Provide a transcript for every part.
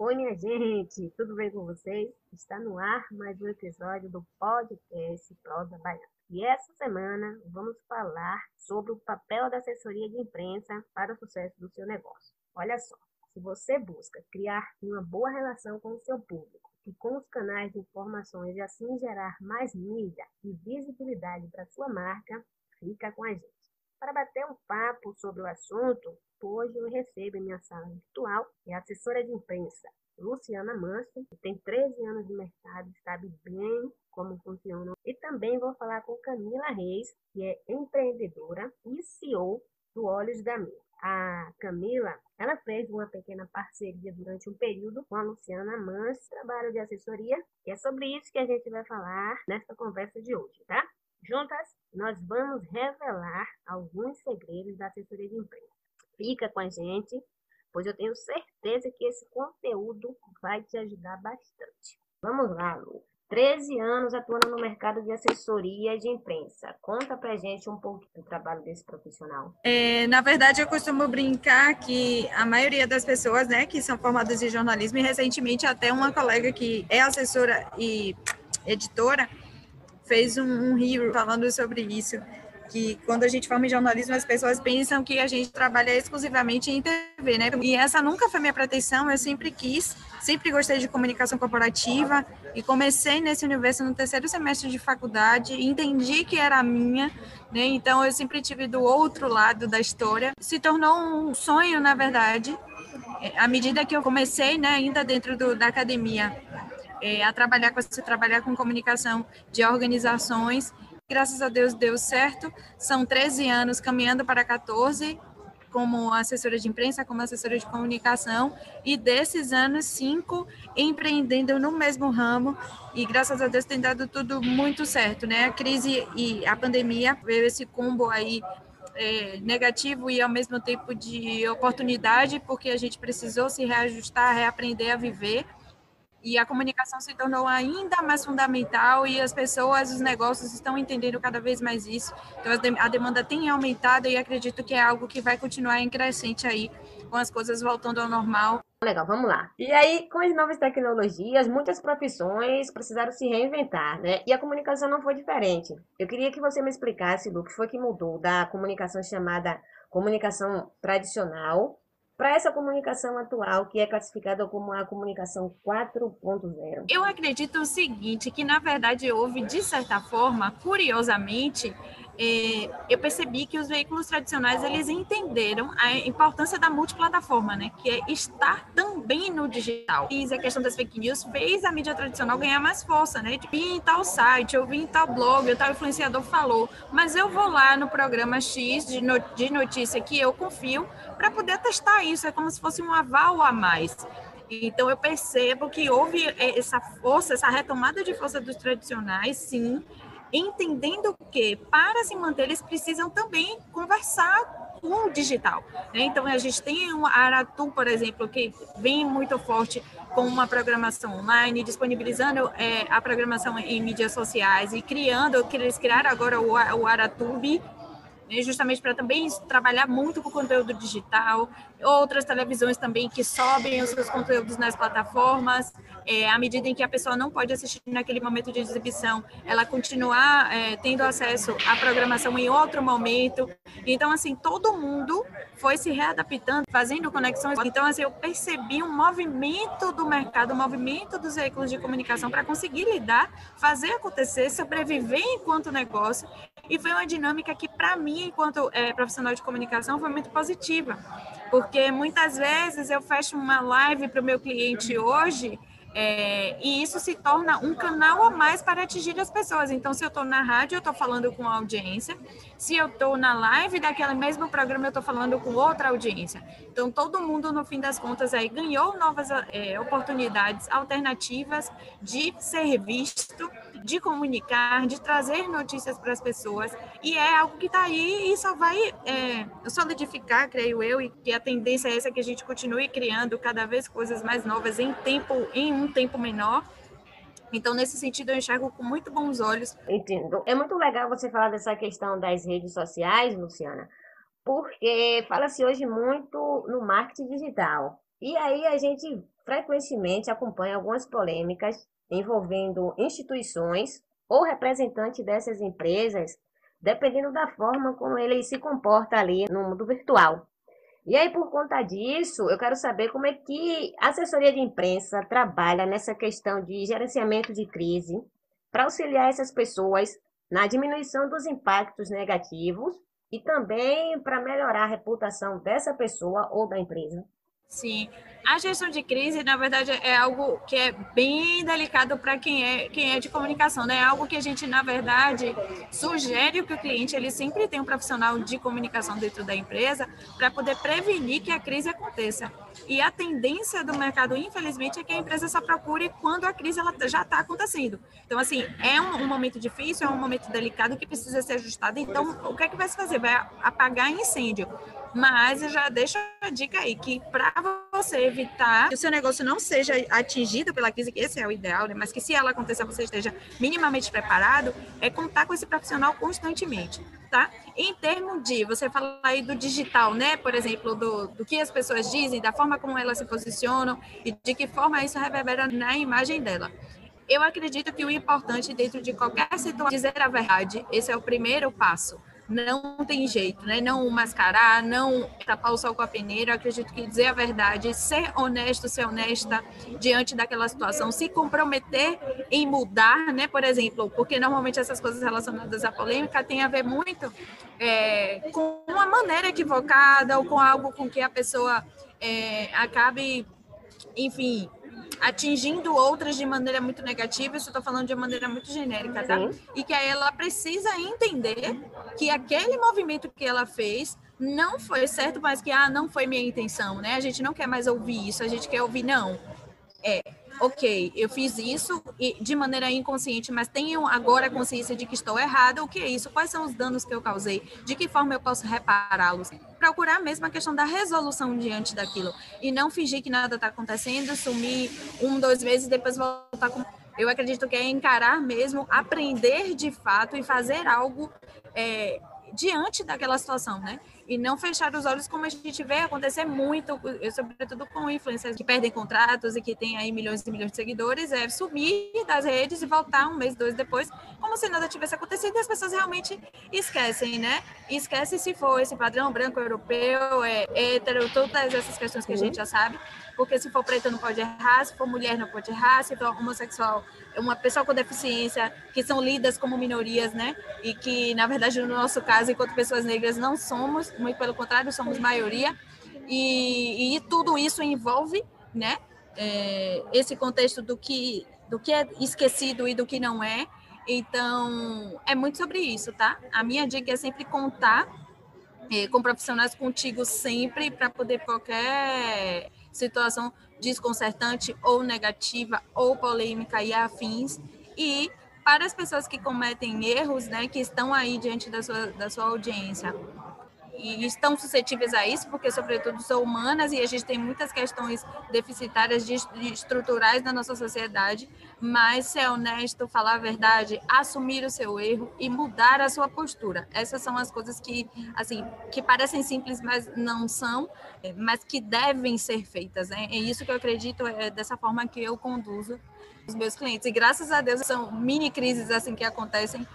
Oi, minha gente, tudo bem com vocês? Está no ar mais um episódio do podcast Prosa Baiana. E essa semana vamos falar sobre o papel da assessoria de imprensa para o sucesso do seu negócio. Olha só, se você busca criar uma boa relação com o seu público e com os canais de informações e assim gerar mais mídia e visibilidade para sua marca, fica com a gente. Para bater um papo sobre o assunto, hoje eu recebo em minha sala virtual a assessora de imprensa Luciana Manso, que tem 13 anos de mercado, sabe bem como funciona. E também vou falar com Camila Reis, que é empreendedora e CEO do Olhos da Mesa. A Camila, ela fez uma pequena parceria durante um período com a Luciana Mans, trabalho de assessoria, e é sobre isso que a gente vai falar nesta conversa de hoje, tá? Juntas, nós vamos revelar alguns segredos da assessoria de imprensa. Fica com a gente, pois eu tenho certeza que esse conteúdo vai te ajudar bastante. Vamos lá, Lu. 13 anos atuando no mercado de assessoria de imprensa. Conta pra gente um pouco do trabalho desse profissional. É, na verdade, eu costumo brincar que a maioria das pessoas, né, que são formadas em jornalismo, e recentemente até uma colega que é assessora e editora, fez um, um falando sobre isso, que quando a gente forma em jornalismo, as pessoas pensam que a gente trabalha exclusivamente em TV, né? E essa nunca foi minha pretensão, eu sempre quis, sempre gostei de comunicação corporativa e comecei nesse universo no terceiro semestre de faculdade, entendi que era a minha, né? Então eu sempre tive do outro lado da história. Se tornou um sonho, na verdade, à medida que eu comecei, né, ainda dentro do, da academia, é, a trabalhar com, trabalhar com comunicação de organizações. Graças a Deus deu certo. São 13 anos caminhando para 14 como assessora de imprensa, como assessora de comunicação, e desses anos, cinco empreendendo no mesmo ramo, e graças a Deus tem dado tudo muito certo, né? A crise e a pandemia veio esse combo aí é, negativo e ao mesmo tempo de oportunidade, porque a gente precisou se reajustar, reaprender a viver, e a comunicação se tornou ainda mais fundamental e as pessoas, os negócios estão entendendo cada vez mais isso. Então a demanda tem aumentado e acredito que é algo que vai continuar em crescente aí com as coisas voltando ao normal. Legal, vamos lá. E aí, com as novas tecnologias, muitas profissões precisaram se reinventar, né? E a comunicação não foi diferente. Eu queria que você me explicasse, Lu, o que foi que mudou da comunicação chamada comunicação tradicional para essa comunicação atual, que é classificada como a comunicação 4.0? Eu acredito o seguinte, que na verdade houve, de certa forma, curiosamente, é, eu percebi que os veículos tradicionais eles entenderam a importância da multiplataforma, né? Que é estar também no digital. E a questão das fake news fez a mídia tradicional ganhar mais força, né? Tipo, em tal site, eu vi em tal blog, tal influenciador falou, mas eu vou lá no programa X de, de notícia que eu confio para poder testar isso. É como se fosse um aval a mais. Então, eu percebo que houve essa força, essa retomada de força dos tradicionais, sim, entendendo que para se manter eles precisam também conversar com o digital. Né? Então a gente tem um Aratu, por exemplo, que vem muito forte com uma programação online, disponibilizando é, a programação em mídias sociais e criando, eles criaram agora o, o Aratube, né, justamente para também trabalhar muito com conteúdo digital, outras televisões também que sobem os seus conteúdos nas plataformas, é, à medida em que a pessoa não pode assistir naquele momento de exibição, ela continuar é, tendo acesso à programação em outro momento. Então, assim, todo mundo foi se readaptando, fazendo conexões. Então, assim, eu percebi um movimento do mercado, um movimento dos veículos de comunicação para conseguir lidar, fazer acontecer, sobreviver enquanto negócio. E foi uma dinâmica que, para mim, enquanto é, profissional de comunicação, foi muito positiva porque muitas vezes eu fecho uma live para o meu cliente hoje é, e isso se torna um canal a mais para atingir as pessoas. Então, se eu estou na rádio, eu estou falando com a audiência. Se eu estou na live daquele mesmo programa, eu estou falando com outra audiência. Então, todo mundo, no fim das contas, aí ganhou novas é, oportunidades alternativas de ser visto de comunicar, de trazer notícias para as pessoas, e é algo que está aí e só vai é, solidificar, creio eu, e que a tendência é essa que a gente continue criando cada vez coisas mais novas em tempo, em um tempo menor. Então, nesse sentido, eu enxergo com muito bons olhos. Entendo. É muito legal você falar dessa questão das redes sociais, Luciana, porque fala-se hoje muito no marketing digital. E aí a gente frequentemente acompanha algumas polêmicas envolvendo instituições ou representantes dessas empresas, dependendo da forma como ele se comporta ali no mundo virtual. E aí, por conta disso, eu quero saber como é que a assessoria de imprensa trabalha nessa questão de gerenciamento de crise para auxiliar essas pessoas na diminuição dos impactos negativos e também para melhorar a reputação dessa pessoa ou da empresa. Sim, a gestão de crise, na verdade, é algo que é bem delicado para quem é, quem é de comunicação, né? É algo que a gente, na verdade, sugere que o cliente ele sempre tenha um profissional de comunicação dentro da empresa para poder prevenir que a crise aconteça. E a tendência do mercado, infelizmente, é que a empresa só procure quando a crise ela já está acontecendo. Então, assim, é um, um, momento difícil, é um momento delicado que precisa ser ajustado. Então, o que é que vai se fazer? Vai apagar incêndio. Mas eu já deixo a dica aí que para você evitar que o seu negócio não seja atingido pela crise, que esse é o ideal, né? mas que se ela acontecer você esteja minimamente preparado, é contar com esse profissional constantemente, tá? Em termos de, você fala aí do digital, né? Por exemplo, do, do que as pessoas dizem, da forma como elas se posicionam e de que forma isso reverbera na imagem dela. Eu acredito que o importante dentro de qualquer situação é dizer a verdade. Esse é o primeiro passo não tem jeito, né? Não mascarar, não tapar o sol com a peneira. Acredito que dizer a verdade, ser honesto, ser honesta diante daquela situação, se comprometer em mudar, né? Por exemplo, porque normalmente essas coisas relacionadas à polêmica têm a ver muito é, com uma maneira equivocada ou com algo com que a pessoa é, acabe, enfim, atingindo outras de maneira muito negativa, isso estou falando de maneira muito genérica, tá? Sim. E que aí ela precisa entender que aquele movimento que ela fez não foi certo, mas que ah, não foi minha intenção, né? A gente não quer mais ouvir isso, a gente quer ouvir não. É, ok, eu fiz isso de maneira inconsciente, mas tenho agora a consciência de que estou errada. O que é isso? Quais são os danos que eu causei? De que forma eu posso repará-los? Procurar mesmo a questão da resolução diante daquilo e não fingir que nada está acontecendo, sumir um, dois meses e depois voltar com. Eu acredito que é encarar mesmo, aprender de fato e fazer algo é, diante daquela situação, né? E não fechar os olhos como a gente vê acontecer muito, sobretudo com influencers que perdem contratos e que têm aí milhões e milhões de seguidores, é sumir das redes e voltar um mês, dois depois, como se nada tivesse acontecido e as pessoas realmente esquecem, né? Esquecem se for esse padrão branco europeu, é hétero, todas essas questões que a gente já sabe, porque se for preto não pode errar, se for mulher não pode errar, se for homossexual uma pessoa com deficiência, que são lidas como minorias, né? E que, na verdade, no nosso caso, enquanto pessoas negras, não somos, muito pelo contrário, somos maioria. E, e tudo isso envolve, né? É, esse contexto do que, do que é esquecido e do que não é. Então, é muito sobre isso, tá? A minha dica é sempre contar é, com profissionais contigo sempre para poder qualquer situação desconcertante ou negativa ou polêmica e afins. E para as pessoas que cometem erros, né, que estão aí diante da sua, da sua audiência, e estão suscetíveis a isso, porque, sobretudo, são humanas e a gente tem muitas questões deficitárias de, estruturais na nossa sociedade, mas ser honesto, falar a verdade, assumir o seu erro e mudar a sua postura. Essas são as coisas que, assim, que parecem simples, mas não são, mas que devem ser feitas. Né? É isso que eu acredito, é dessa forma que eu conduzo os meus clientes. E graças a Deus são mini crises assim que acontecem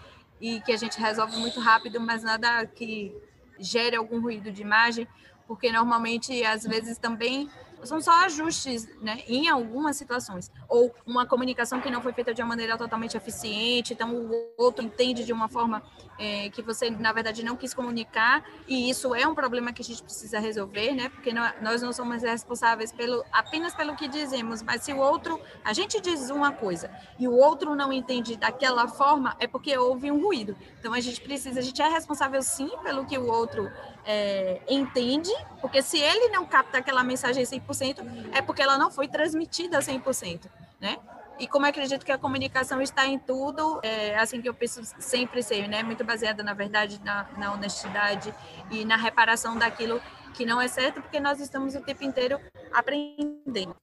e que a gente resolve muito rápido, mas nada que gere algum ruído de imagem, porque normalmente, às vezes, também são só ajustes, né, em algumas situações, ou uma comunicação que não foi feita de uma maneira totalmente eficiente, então o outro entende de uma forma é, que você, na verdade, não quis comunicar, e isso é um problema que a gente precisa resolver, né, porque nós não somos responsáveis pelo, apenas pelo que dizemos, mas se o outro, a gente diz uma coisa e o outro não entende daquela forma, é porque houve um ruído. Então a gente precisa, a gente é responsável sim pelo que o outro é, entende, porque se ele não capta aquela mensagem 100%, é porque ela não foi transmitida 100%, né? E como acredito que a comunicação está em tudo, é assim que eu penso sempre ser, né? Muito baseada, na verdade, na, na honestidade e na reparação daquilo que não é certo, porque nós estamos o tempo inteiro aprendendo.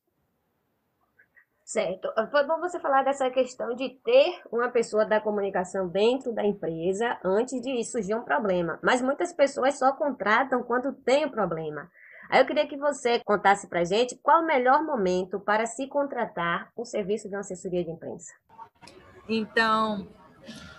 Certo. Foi bom você falar dessa questão de ter uma pessoa da comunicação dentro da empresa antes de surgir um problema. Mas muitas pessoas só contratam quando tem o um problema. Aí eu queria que você contasse para gente qual o melhor momento para se contratar o serviço de uma assessoria de imprensa. Então,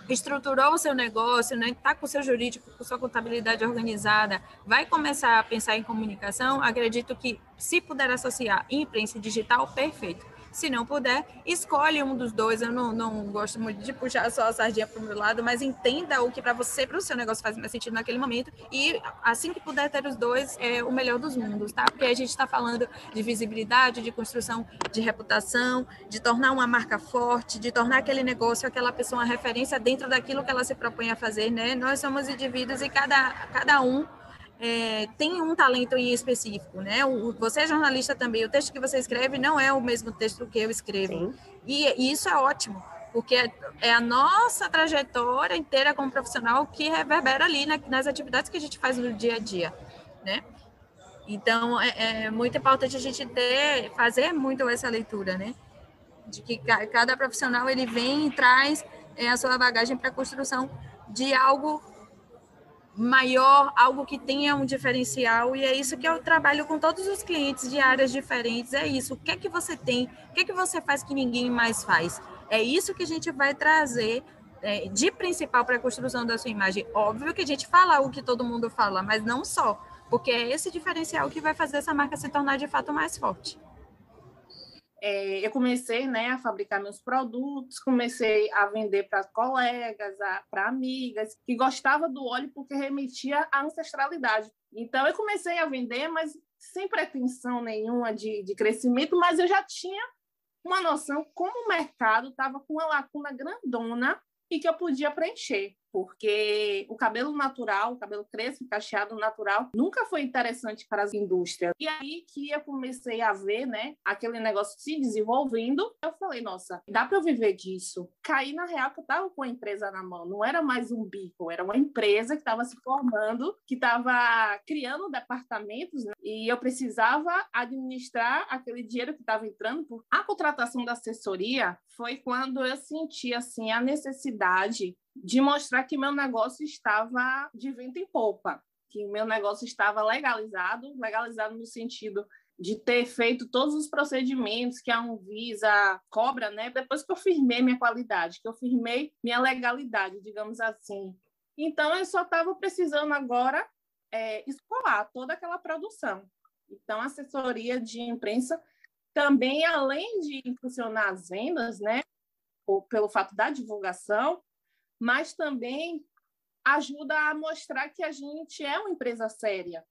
estruturou o seu negócio, né? Está com o seu jurídico, com sua contabilidade organizada, vai começar a pensar em comunicação, acredito que se puder associar imprensa digital, perfeito. Se não puder, escolhe um dos dois. Eu não, não gosto muito de puxar só a sardinha para o meu lado, mas entenda o que para você, para o seu negócio faz mais sentido naquele momento. E assim que puder ter os dois, é o melhor dos mundos, tá? Porque a gente está falando de visibilidade, de construção de reputação, de tornar uma marca forte, de tornar aquele negócio, aquela pessoa uma referência dentro daquilo que ela se propõe a fazer, né? Nós somos indivíduos e cada, cada um é, tem um talento em específico, né? O, você é jornalista também, o texto que você escreve não é o mesmo texto que eu escrevo. E, e, isso é ótimo, porque é, é, a nossa trajetória inteira como profissional que reverbera ali né, nas atividades que a gente faz no dia a dia, né? Então, é, é muito importante a gente ter, fazer muito essa leitura, né? De que cada profissional, ele vem e traz é, a sua bagagem para a construção de algo maior, algo que tenha um diferencial, e é isso que eu trabalho com todos os clientes de áreas diferentes, é isso, o que é que você tem, o que é que você faz que ninguém mais faz, é isso que a gente vai trazer é, de principal para a construção da sua imagem, óbvio que a gente fala o que todo mundo fala, mas não só, porque é esse diferencial que vai fazer essa marca se tornar de fato mais forte é, eu comecei né, a fabricar meus produtos, comecei a vender para colegas, para amigas, que gostavam do óleo porque remetia à ancestralidade. Então, eu comecei a vender, mas sem pretensão nenhuma de, de crescimento, mas eu já tinha uma noção como o mercado estava com uma lacuna grandona e que eu podia preencher porque o cabelo natural, o cabelo crespo, cacheado natural, nunca foi interessante para as indústrias. E aí que eu comecei a ver, né, aquele negócio se desenvolvendo, eu falei, nossa, dá para eu viver disso. Caí na real que eu estava com a empresa na mão, não era mais um bico, era uma empresa que estava se formando, que estava criando departamentos, né, e eu precisava administrar aquele dinheiro que estava entrando. Por... A contratação da assessoria foi quando eu senti assim a necessidade de mostrar que meu negócio estava de vento em polpa, que meu negócio estava legalizado, legalizado no sentido de ter feito todos os procedimentos que a Anvisa cobra, né? Depois que eu firmei minha qualidade, que eu firmei minha legalidade, digamos assim. Então, eu só estava precisando agora é, escolar toda aquela produção. Então, a assessoria de imprensa também, além de impulsionar as vendas, né? Ou pelo fato da divulgação, mas também ajuda a mostrar que a gente é uma empresa séria,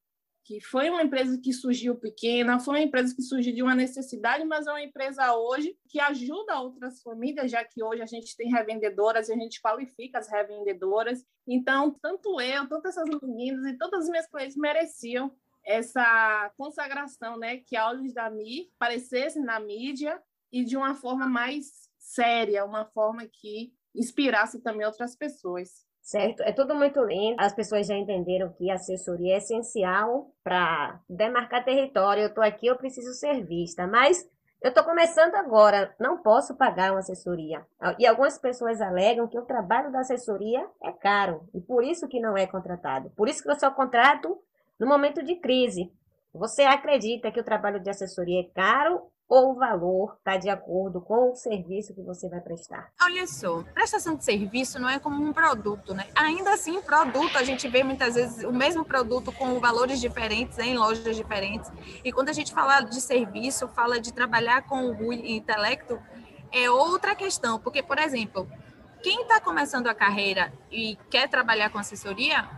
que foi uma empresa que surgiu pequena, foi uma empresa que surgiu de uma necessidade, mas é uma empresa hoje que ajuda outras famílias, já que hoje a gente tem revendedoras e a gente qualifica as revendedoras. Então, tanto eu, tantas essas meninas e todas as minhas clientes mereciam essa consagração, né, que a olhos da Mi aparecesse na mídia e de uma forma mais séria, uma forma que inspirasse também outras pessoas. Certo, é tudo muito lindo. As pessoas já entenderam que assessoria é essencial para demarcar território. Eu estou aqui, eu preciso ser vista, mas eu estou começando agora, não posso pagar uma assessoria. E algumas pessoas alegam que o trabalho da assessoria é caro e por isso que não é contratado. Por isso que eu só contrato no momento de crise. Você acredita que o trabalho de assessoria é caro ou o valor está de acordo com o serviço que você vai prestar? Olha só, prestação de serviço não é como um produto, né? Ainda assim, produto, a gente vê muitas vezes o mesmo produto com valores diferentes em lojas diferentes. E quando a gente fala de serviço, fala de trabalhar com o intelecto, é outra questão. Porque, por exemplo, quem está começando a carreira e quer trabalhar com assessoria,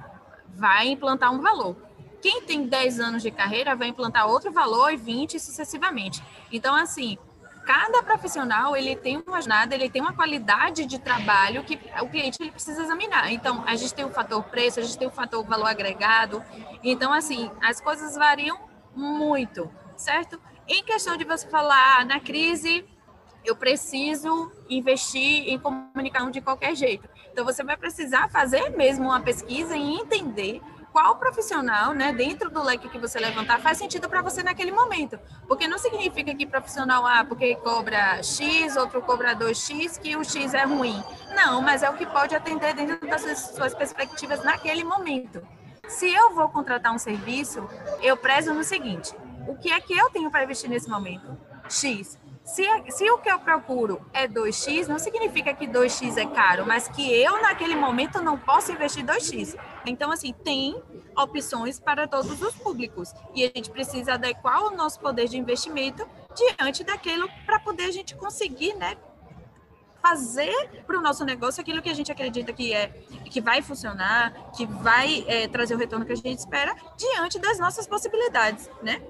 vai implantar um valor quem tem 10 anos de carreira vai implantar outro valor e 20 sucessivamente. Então, assim, cada profissional ele tem uma jornada, ele tem uma qualidade de trabalho que o cliente ele precisa examinar. Então, a gente tem o fator preço, a gente tem o fator valor agregado. Então, assim, as coisas variam muito, certo? Em questão de você falar, ah, na crise, eu preciso investir em comunicação de qualquer jeito. Então, você vai precisar fazer mesmo uma pesquisa e entender qual profissional, né, dentro do leque que você levantar, faz sentido para você naquele momento. Porque não significa que profissional A, porque cobra X, outro cobra 2X, que o X é ruim. Não, mas é o que pode atender dentro das suas perspectivas naquele momento. Se eu vou contratar um serviço, eu prezo no seguinte: o que é que eu tenho para investir nesse momento? X. Se, se o que eu procuro é 2x, não significa que 2x é caro, mas que eu, naquele momento, não posso investir 2x. Então, assim, tem opções para todos os públicos. E a gente precisa adequar o nosso poder de investimento diante daquilo para poder a gente conseguir, né, fazer para o nosso negócio aquilo que a gente acredita que é que vai funcionar, que vai é, trazer o retorno que a gente espera diante das nossas possibilidades, né?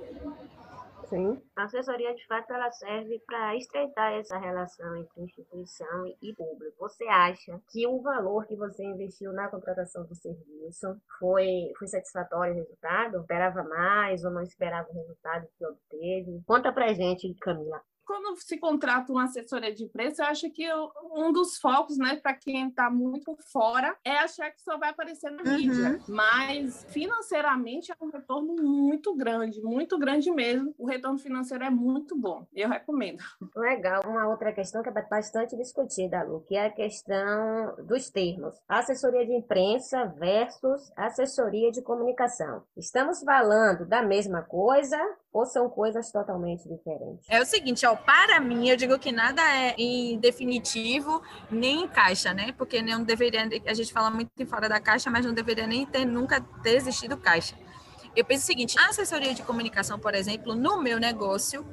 Sim. A assessoria, de fato, ela serve para estreitar essa relação entre instituição e público. Você acha que o valor que você investiu na contratação do serviço foi, foi satisfatório o resultado? Esperava mais ou não esperava o resultado que obteve? Conta pra gente, Camila quando se contrata uma assessoria de imprensa, eu acho que um dos focos, né, para quem está muito fora, é achar que só vai aparecer na uhum. mídia. Mas financeiramente é um retorno muito grande, muito grande mesmo. O retorno financeiro é muito bom. Eu recomendo. Legal. Uma outra questão que é bastante discutida, Lu, que é a questão dos termos. Assessoria de imprensa versus assessoria de comunicação. Estamos falando da mesma coisa ou são coisas totalmente diferentes? É o seguinte, ó, para mim, eu digo que nada é em definitivo nem em caixa, né? Porque não deveria, a gente fala muito em fora da caixa, mas não deveria nem ter nunca ter existido caixa. Eu penso o seguinte, a assessoria de comunicação, por exemplo, no meu negócio,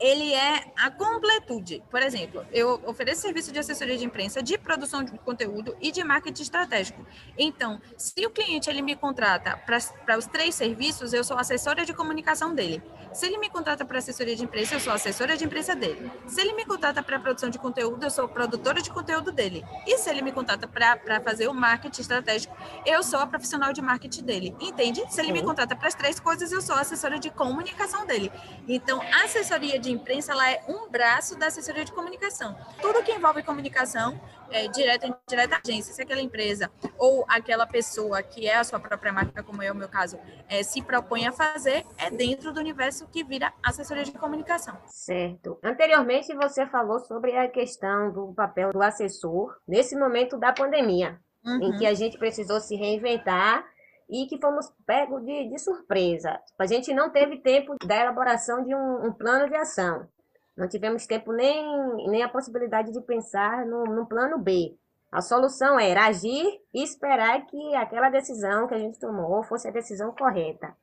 ele é a completude. Por exemplo, eu ofereço serviço de assessoria de imprensa, de produção de conteúdo e de marketing estratégico. Então, se o cliente ele me contrata para os três serviços, eu sou assessora de comunicação dele. Se ele me contrata para assessoria de imprensa, eu sou assessora de imprensa dele. Se ele me contrata para produção de conteúdo, eu sou produtora de conteúdo dele. E se ele me contrata para fazer o marketing estratégico, eu sou a profissional de marketing dele. Entende? Se ele me contrata para as três coisas, eu sou assessora de comunicação dele. Então, assessoria de imprensa ela é um braço da assessoria de comunicação. Tudo que envolve comunicação, é, direta ou indireta agência, se aquela empresa ou aquela pessoa que é a sua própria marca, como é o meu caso, é, se propõe a fazer, é dentro do universo que vira assessoria de comunicação. Certo. Anteriormente você falou sobre a questão do papel do assessor nesse momento da pandemia, uhum. em que a gente precisou se reinventar e que fomos pegos de, de surpresa. A gente não teve tempo da elaboração de um, um plano de ação. Não tivemos tempo nem, nem a possibilidade de pensar no, no plano B. A solução era agir e esperar que aquela decisão que a gente tomou fosse a decisão correta.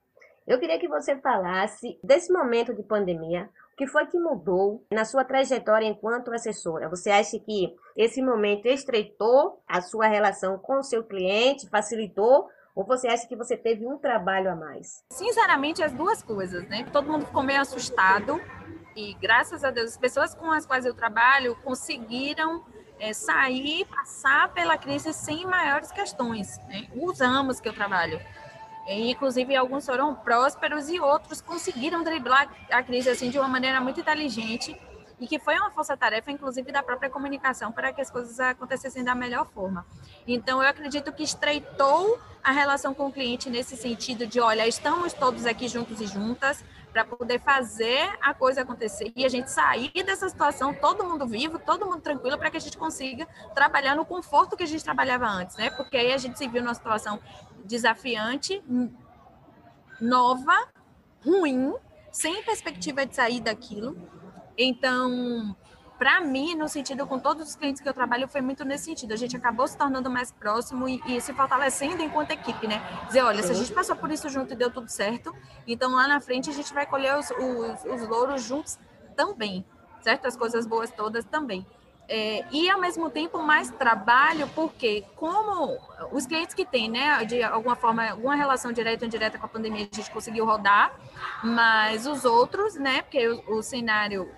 Eu queria que você falasse desse momento de pandemia, o que foi que mudou na sua trajetória enquanto assessora? Você acha que esse momento estreitou a sua relação com o seu cliente, facilitou ou você acha que você teve um trabalho a mais? Sinceramente, as duas coisas, né? Todo mundo ficou meio assustado e graças a Deus, as pessoas com as quais eu trabalho conseguiram é, sair, passar pela crise sem maiores questões. Né? Os anos que eu trabalho. E, inclusive, alguns foram prósperos e outros conseguiram driblar a crise assim de uma maneira muito inteligente e que foi uma força-tarefa, inclusive, da própria comunicação para que as coisas acontecessem da melhor forma. Então, eu acredito que estreitou a relação com o cliente nesse sentido de, olha, estamos todos aqui juntos e juntas, para poder fazer a coisa acontecer e a gente sair dessa situação, todo mundo vivo, todo mundo tranquilo, para que a gente consiga trabalhar no conforto que a gente trabalhava antes, né? Porque aí a gente se viu numa situação desafiante, nova, ruim, sem perspectiva de sair daquilo. Então, para mim, no sentido com todos os clientes que eu trabalho, foi muito nesse sentido. A gente acabou se tornando mais próximo e, e se fortalecendo enquanto equipe, né? Dizer, olha, se a gente passou por isso junto e deu tudo certo, então lá na frente a gente vai colher os, os, os louros juntos também, certo? As coisas boas todas também. É, e ao mesmo tempo mais trabalho, porque como os clientes que têm, né, de alguma forma, alguma relação direta ou indireta com a pandemia, a gente conseguiu rodar, mas os outros, né, porque o, o cenário,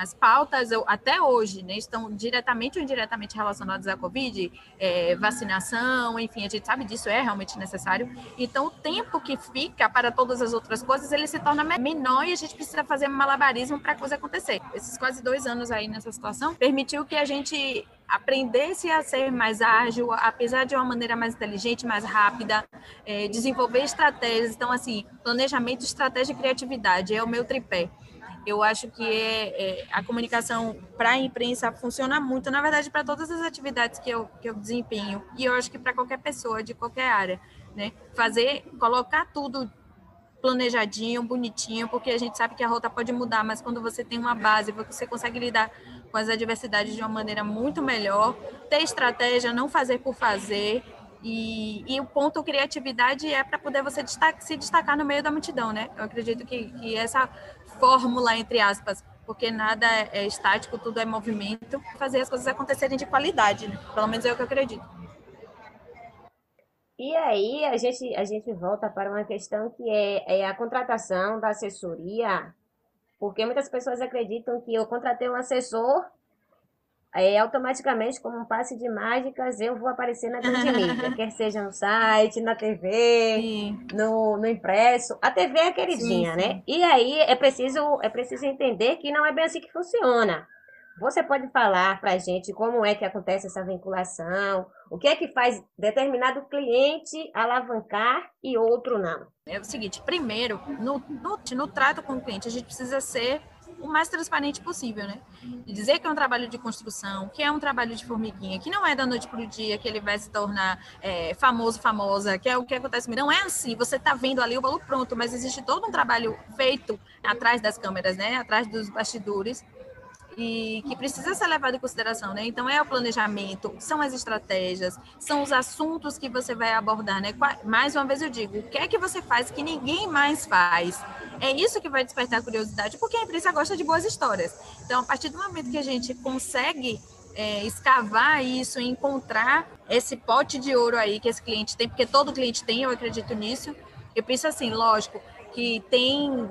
as pautas, até hoje, né, estão diretamente ou indiretamente relacionadas à Covid, é, vacinação, enfim, a gente sabe disso, é realmente necessário. Então, o tempo que fica para todas as outras coisas, ele se torna menor e a gente precisa fazer malabarismo para a coisa acontecer. Esses quase dois anos aí nessa situação permitiu que a gente aprendesse a ser mais ágil, apesar de uma maneira mais inteligente, mais rápida, é, desenvolver estratégias. Então, assim, planejamento, estratégia e criatividade é o meu tripé. Eu acho que é, é a comunicação para a imprensa funciona muito, na verdade, para todas as atividades que eu, que eu desempenho, e eu acho que para qualquer pessoa de qualquer área, né? Fazer, colocar tudo planejadinho, bonitinho, porque a gente sabe que a rota pode mudar, mas quando você tem uma base, você consegue lidar com as adversidades de uma maneira muito melhor, ter estratégia, não fazer por fazer, e, e o ponto criatividade é para poder você se destacar no meio da multidão, né? Eu acredito que, que essa fórmula, entre aspas, porque nada é, estático, tudo é movimento, fazer as coisas acontecerem de qualidade, né? pelo menos é o que eu acredito. E aí a gente, a gente volta para uma questão que é, é a contratação da assessoria, porque muitas pessoas acreditam que eu contratei um assessor é, automaticamente, como um passe de mágicas, eu vou aparecer na grande mídia, quer seja no site, na TV, no, no impresso. A TV é queridinha, sim, sim. né? E aí é preciso, é preciso entender que não é bem assim que funciona. Você pode falar para a gente como é que acontece essa vinculação, o que é que faz determinado cliente alavancar e outro não? É o seguinte, primeiro, no, no, no trato com o cliente, a gente precisa ser o mais transparente possível, né? E dizer que é um trabalho de construção, que é um trabalho de formiguinha, que não é da noite para o dia que ele vai se tornar é, famoso, famosa, que é o que acontece. Não é assim, você está vendo ali o valor pronto, mas existe todo um trabalho feito atrás das câmeras, né? Atrás dos bastidores e que precisa ser levado em consideração, né? Então é o planejamento, são as estratégias, são os assuntos que você vai abordar, né? Mais uma vez eu digo, o que é que você faz que ninguém mais faz? É isso que vai despertar curiosidade, porque a imprensa gosta de boas histórias. Então, a partir do momento que a gente consegue é, escavar isso, encontrar esse pote de ouro aí que esse cliente tem, porque todo cliente tem, eu acredito nisso. Eu penso assim, lógico, que tem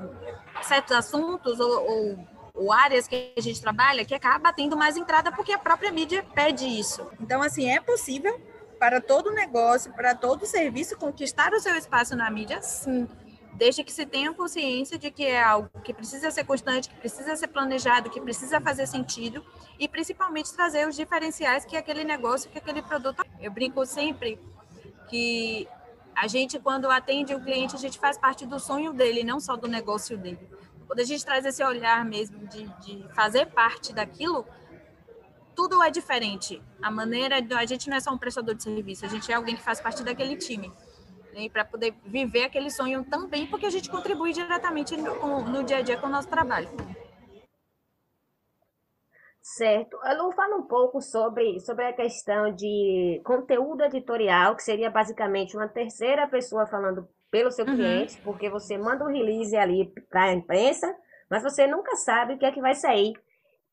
certos assuntos ou, ou ou áreas que a gente trabalha que acaba tendo mais entrada porque a própria mídia pede isso. Então, assim, é possível para todo negócio, para todo serviço conquistar o seu espaço na mídia, sim. Desde que se tenha consciência de que é algo que precisa ser constante, que precisa ser planejado, que precisa fazer sentido e principalmente trazer os diferenciais que aquele negócio, que aquele produto. Eu brinco sempre que a gente, quando atende o cliente, a gente faz parte do sonho dele, não só do negócio dele quando a gente traz esse olhar mesmo de, de fazer parte daquilo, tudo é diferente. A maneira, a gente não é só um prestador de serviço, a gente é alguém que faz parte daquele time. Né? Para poder viver aquele sonho também, porque a gente contribui diretamente no, no dia a dia com o nosso trabalho. Certo. Lu, fala um pouco sobre, sobre a questão de conteúdo editorial, que seria basicamente uma terceira pessoa falando pelo seu uhum. cliente, porque você manda um release ali para a imprensa, mas você nunca sabe o que é que vai sair.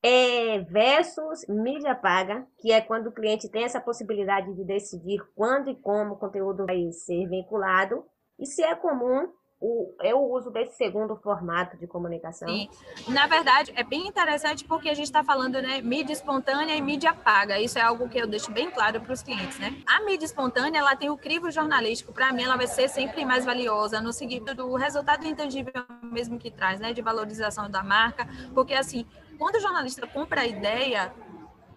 É, versus mídia paga, que é quando o cliente tem essa possibilidade de decidir quando e como o conteúdo vai ser vinculado. E se é comum o, eu uso desse segundo formato de comunicação. Sim. Na verdade, é bem interessante porque a gente está falando, né, mídia espontânea e mídia paga. Isso é algo que eu deixo bem claro para os clientes, né? A mídia espontânea, ela tem o crivo jornalístico. Para mim, ela vai ser sempre mais valiosa no seguinte do resultado intangível mesmo que traz, né, de valorização da marca, porque assim, quando o jornalista compra a ideia,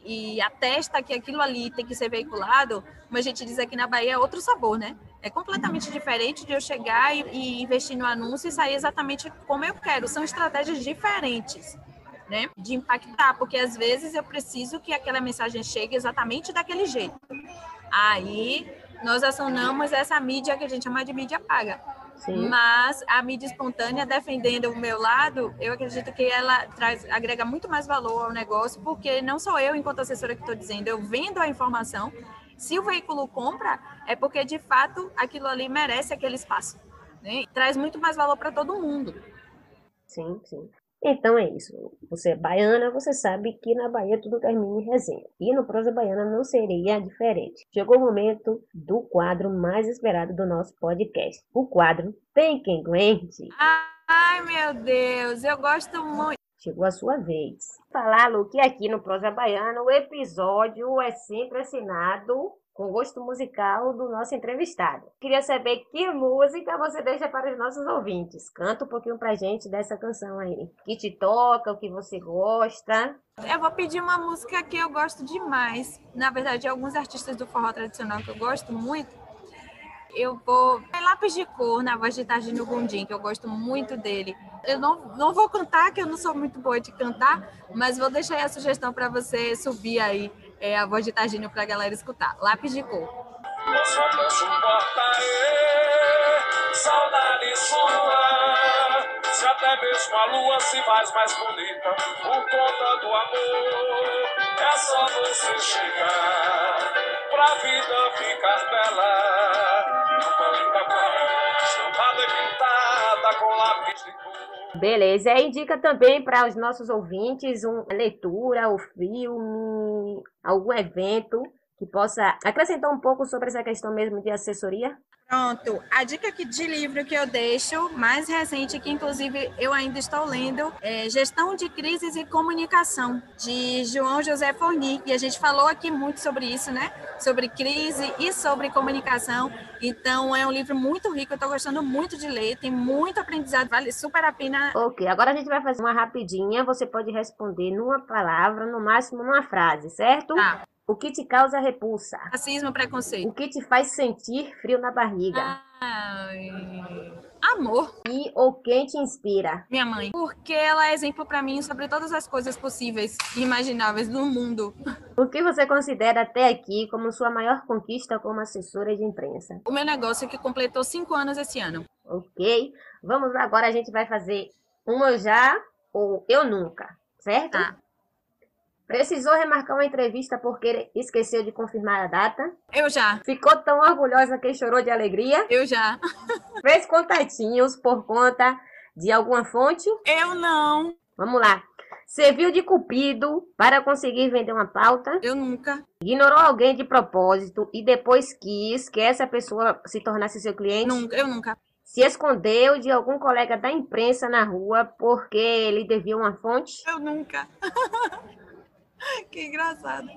e atesta que aquilo ali tem que ser veiculado, como a gente diz aqui na Bahia, é outro sabor, né? É completamente diferente de eu chegar e, e investir no anúncio e sair exatamente como eu quero. São estratégias diferentes. Né, de impactar, porque às vezes eu preciso que aquela mensagem chegue exatamente daquele jeito. Aí nós acionamos essa mídia que a gente chama de mídia paga. Sim. Mas a mídia espontânea, defendendo o meu lado, eu acredito que ela traz, agrega muito mais valor ao negócio, porque não sou eu, enquanto assessora, que estou dizendo, eu vendo a informação. Se o veículo compra, é porque de fato aquilo ali merece aquele espaço. Né? Traz muito mais valor para todo mundo. Sim, sim. Então é isso. Você é baiana, você sabe que na Bahia tudo termina em resenha. E no Prosa Baiana não seria diferente. Chegou o momento do quadro mais esperado do nosso podcast. O quadro Tem Quem Aguente. Ai, meu Deus, eu gosto muito. Chegou a sua vez. Falar, Lu, que aqui no Prosa Baiana o episódio é sempre assinado com gosto musical do nosso entrevistado. Queria saber que música você deixa para os nossos ouvintes. Canta um pouquinho pra gente dessa canção aí. Que te toca, o que você gosta. Eu vou pedir uma música que eu gosto demais. Na verdade, alguns artistas do forró tradicional que eu gosto muito. Eu vou é lápis de cor na voz de Targino Gondim, que eu gosto muito dele. Eu não, não vou cantar, que eu não sou muito boa de cantar, mas vou deixar aí a sugestão para você subir aí é, a voz de Targino para a galera escutar. Lápis de cor. saudade sua, se até mesmo a lua se faz mais bonita por conta do amor. É só você chegar pra vida ficar bela. Beleza, e indica também para os nossos ouvintes uma leitura, o um filme, algum evento que possa acrescentar um pouco sobre essa questão mesmo de assessoria? Pronto, a dica de livro que eu deixo, mais recente, que inclusive eu ainda estou lendo, é Gestão de Crises e Comunicação, de João José Forni. E a gente falou aqui muito sobre isso, né? Sobre crise e sobre comunicação. Então, é um livro muito rico, eu estou gostando muito de ler, tem muito aprendizado, vale super a pena. Ok, agora a gente vai fazer uma rapidinha, você pode responder numa palavra, no máximo numa frase, certo? Tá. O que te causa repulsa? Racismo, preconceito. O que te faz sentir frio na barriga? Ai, amor. E ou quem te inspira? Minha mãe. Porque ela é exemplo para mim sobre todas as coisas possíveis e imagináveis no mundo. O que você considera até aqui como sua maior conquista como assessora de imprensa? O meu negócio que completou cinco anos esse ano. Ok. Vamos lá, agora a gente vai fazer um eu já ou eu nunca, certo? Tá. Precisou remarcar uma entrevista porque esqueceu de confirmar a data? Eu já. Ficou tão orgulhosa que chorou de alegria? Eu já. Fez contatinhos por conta de alguma fonte? Eu não. Vamos lá. Serviu de cupido para conseguir vender uma pauta? Eu nunca. Ignorou alguém de propósito e depois quis que essa pessoa se tornasse seu cliente? Nunca, eu nunca. Se escondeu de algum colega da imprensa na rua porque ele devia uma fonte? Eu nunca. que engraçado.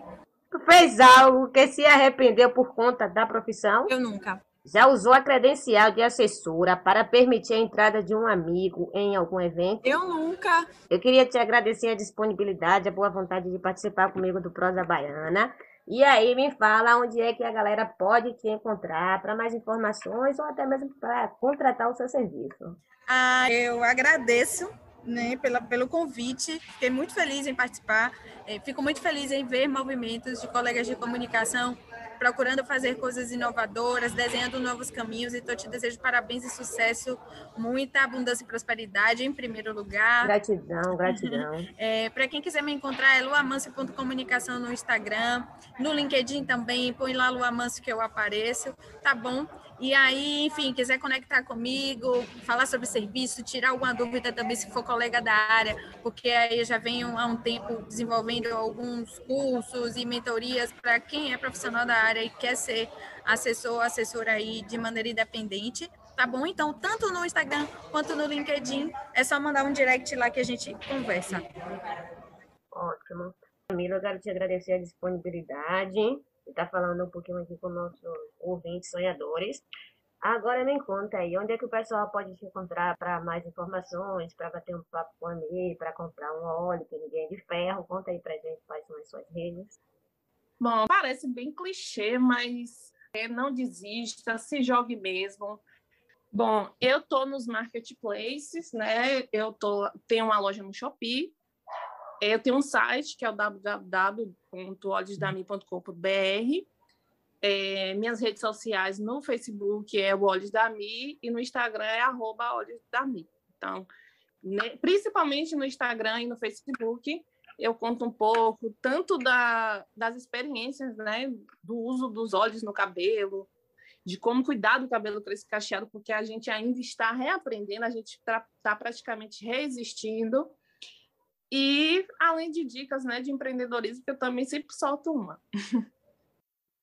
Tu fez algo que se arrependeu por conta da profissão? Eu nunca. Já usou a credencial de assessora para permitir a entrada de um amigo em algum evento? Eu nunca. Eu queria te agradecer a disponibilidade, a boa vontade de participar comigo do Prosa Baiana. E aí me fala onde é que a galera pode te encontrar para mais informações ou até mesmo para contratar o seu serviço. Ah, eu agradeço né, pela, pelo convite. Fiquei muito feliz em participar. É, fico muito feliz em ver movimentos de colegas de comunicação procurando fazer coisas inovadoras, desenhando novos caminhos. Então, te desejo parabéns e sucesso, muita abundância e prosperidade em primeiro lugar. Gratidão, gratidão. É, Para quem quiser me encontrar, é luamancio.comunicação no Instagram, no LinkedIn também, põe lá Luamancio que eu apareço, tá bom? E aí, enfim, quiser conectar comigo, falar sobre serviço, tirar alguma dúvida também se for colega da área, porque aí eu já venho há um tempo desenvolvendo alguns cursos e mentorias para quem é profissional da área e quer ser assessor assessora aí de maneira independente. Tá bom? Então, tanto no Instagram quanto no LinkedIn, é só mandar um direct lá que a gente conversa. Ótimo. Camila, eu quero te agradecer a disponibilidade está falando um pouquinho aqui com nossos ouvintes sonhadores. Agora me conta aí, onde é que o pessoal pode te encontrar para mais informações, para bater um papo com a para comprar um óleo que ninguém é de ferro? Conta aí para gente quais são as suas redes. Bom, parece bem clichê, mas é, não desista, se jogue mesmo. Bom, eu tô nos marketplaces, né? Eu tô, tenho uma loja no Shopee, eu tenho um site que é o www.olhosdami.com.br. É, minhas redes sociais no Facebook é o Olhos da Mi e no Instagram é arroba Olhos da Mi. Então, né, principalmente no Instagram e no Facebook, eu conto um pouco tanto da, das experiências, né, do uso dos óleos no cabelo, de como cuidar do cabelo crescer cacheado, porque a gente ainda está reaprendendo, a gente está tá praticamente resistindo e além de dicas né, de empreendedorismo, que eu também sempre solto uma.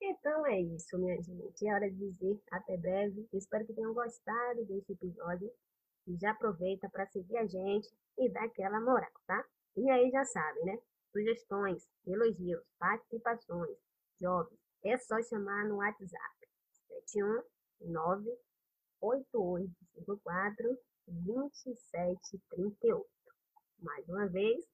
Então é isso, minha gente. É hora de dizer até breve. espero que tenham gostado desse episódio. E já aproveita para seguir a gente e dar aquela moral, tá? E aí já sabe, né? Sugestões, elogios, participações, jobs. É só chamar no WhatsApp. 719 8854 2738. Mais uma vez,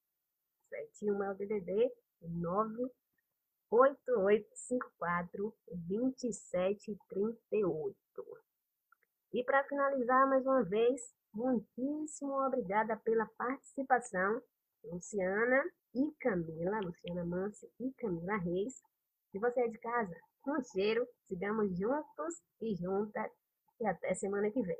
71 é o DDD 98854 2738. E para finalizar, mais uma vez, muitíssimo obrigada pela participação, Luciana e Camila, Luciana Mâncio e Camila Reis. Se você é de casa, um cheiro, sigamos juntos e juntas e até semana que vem.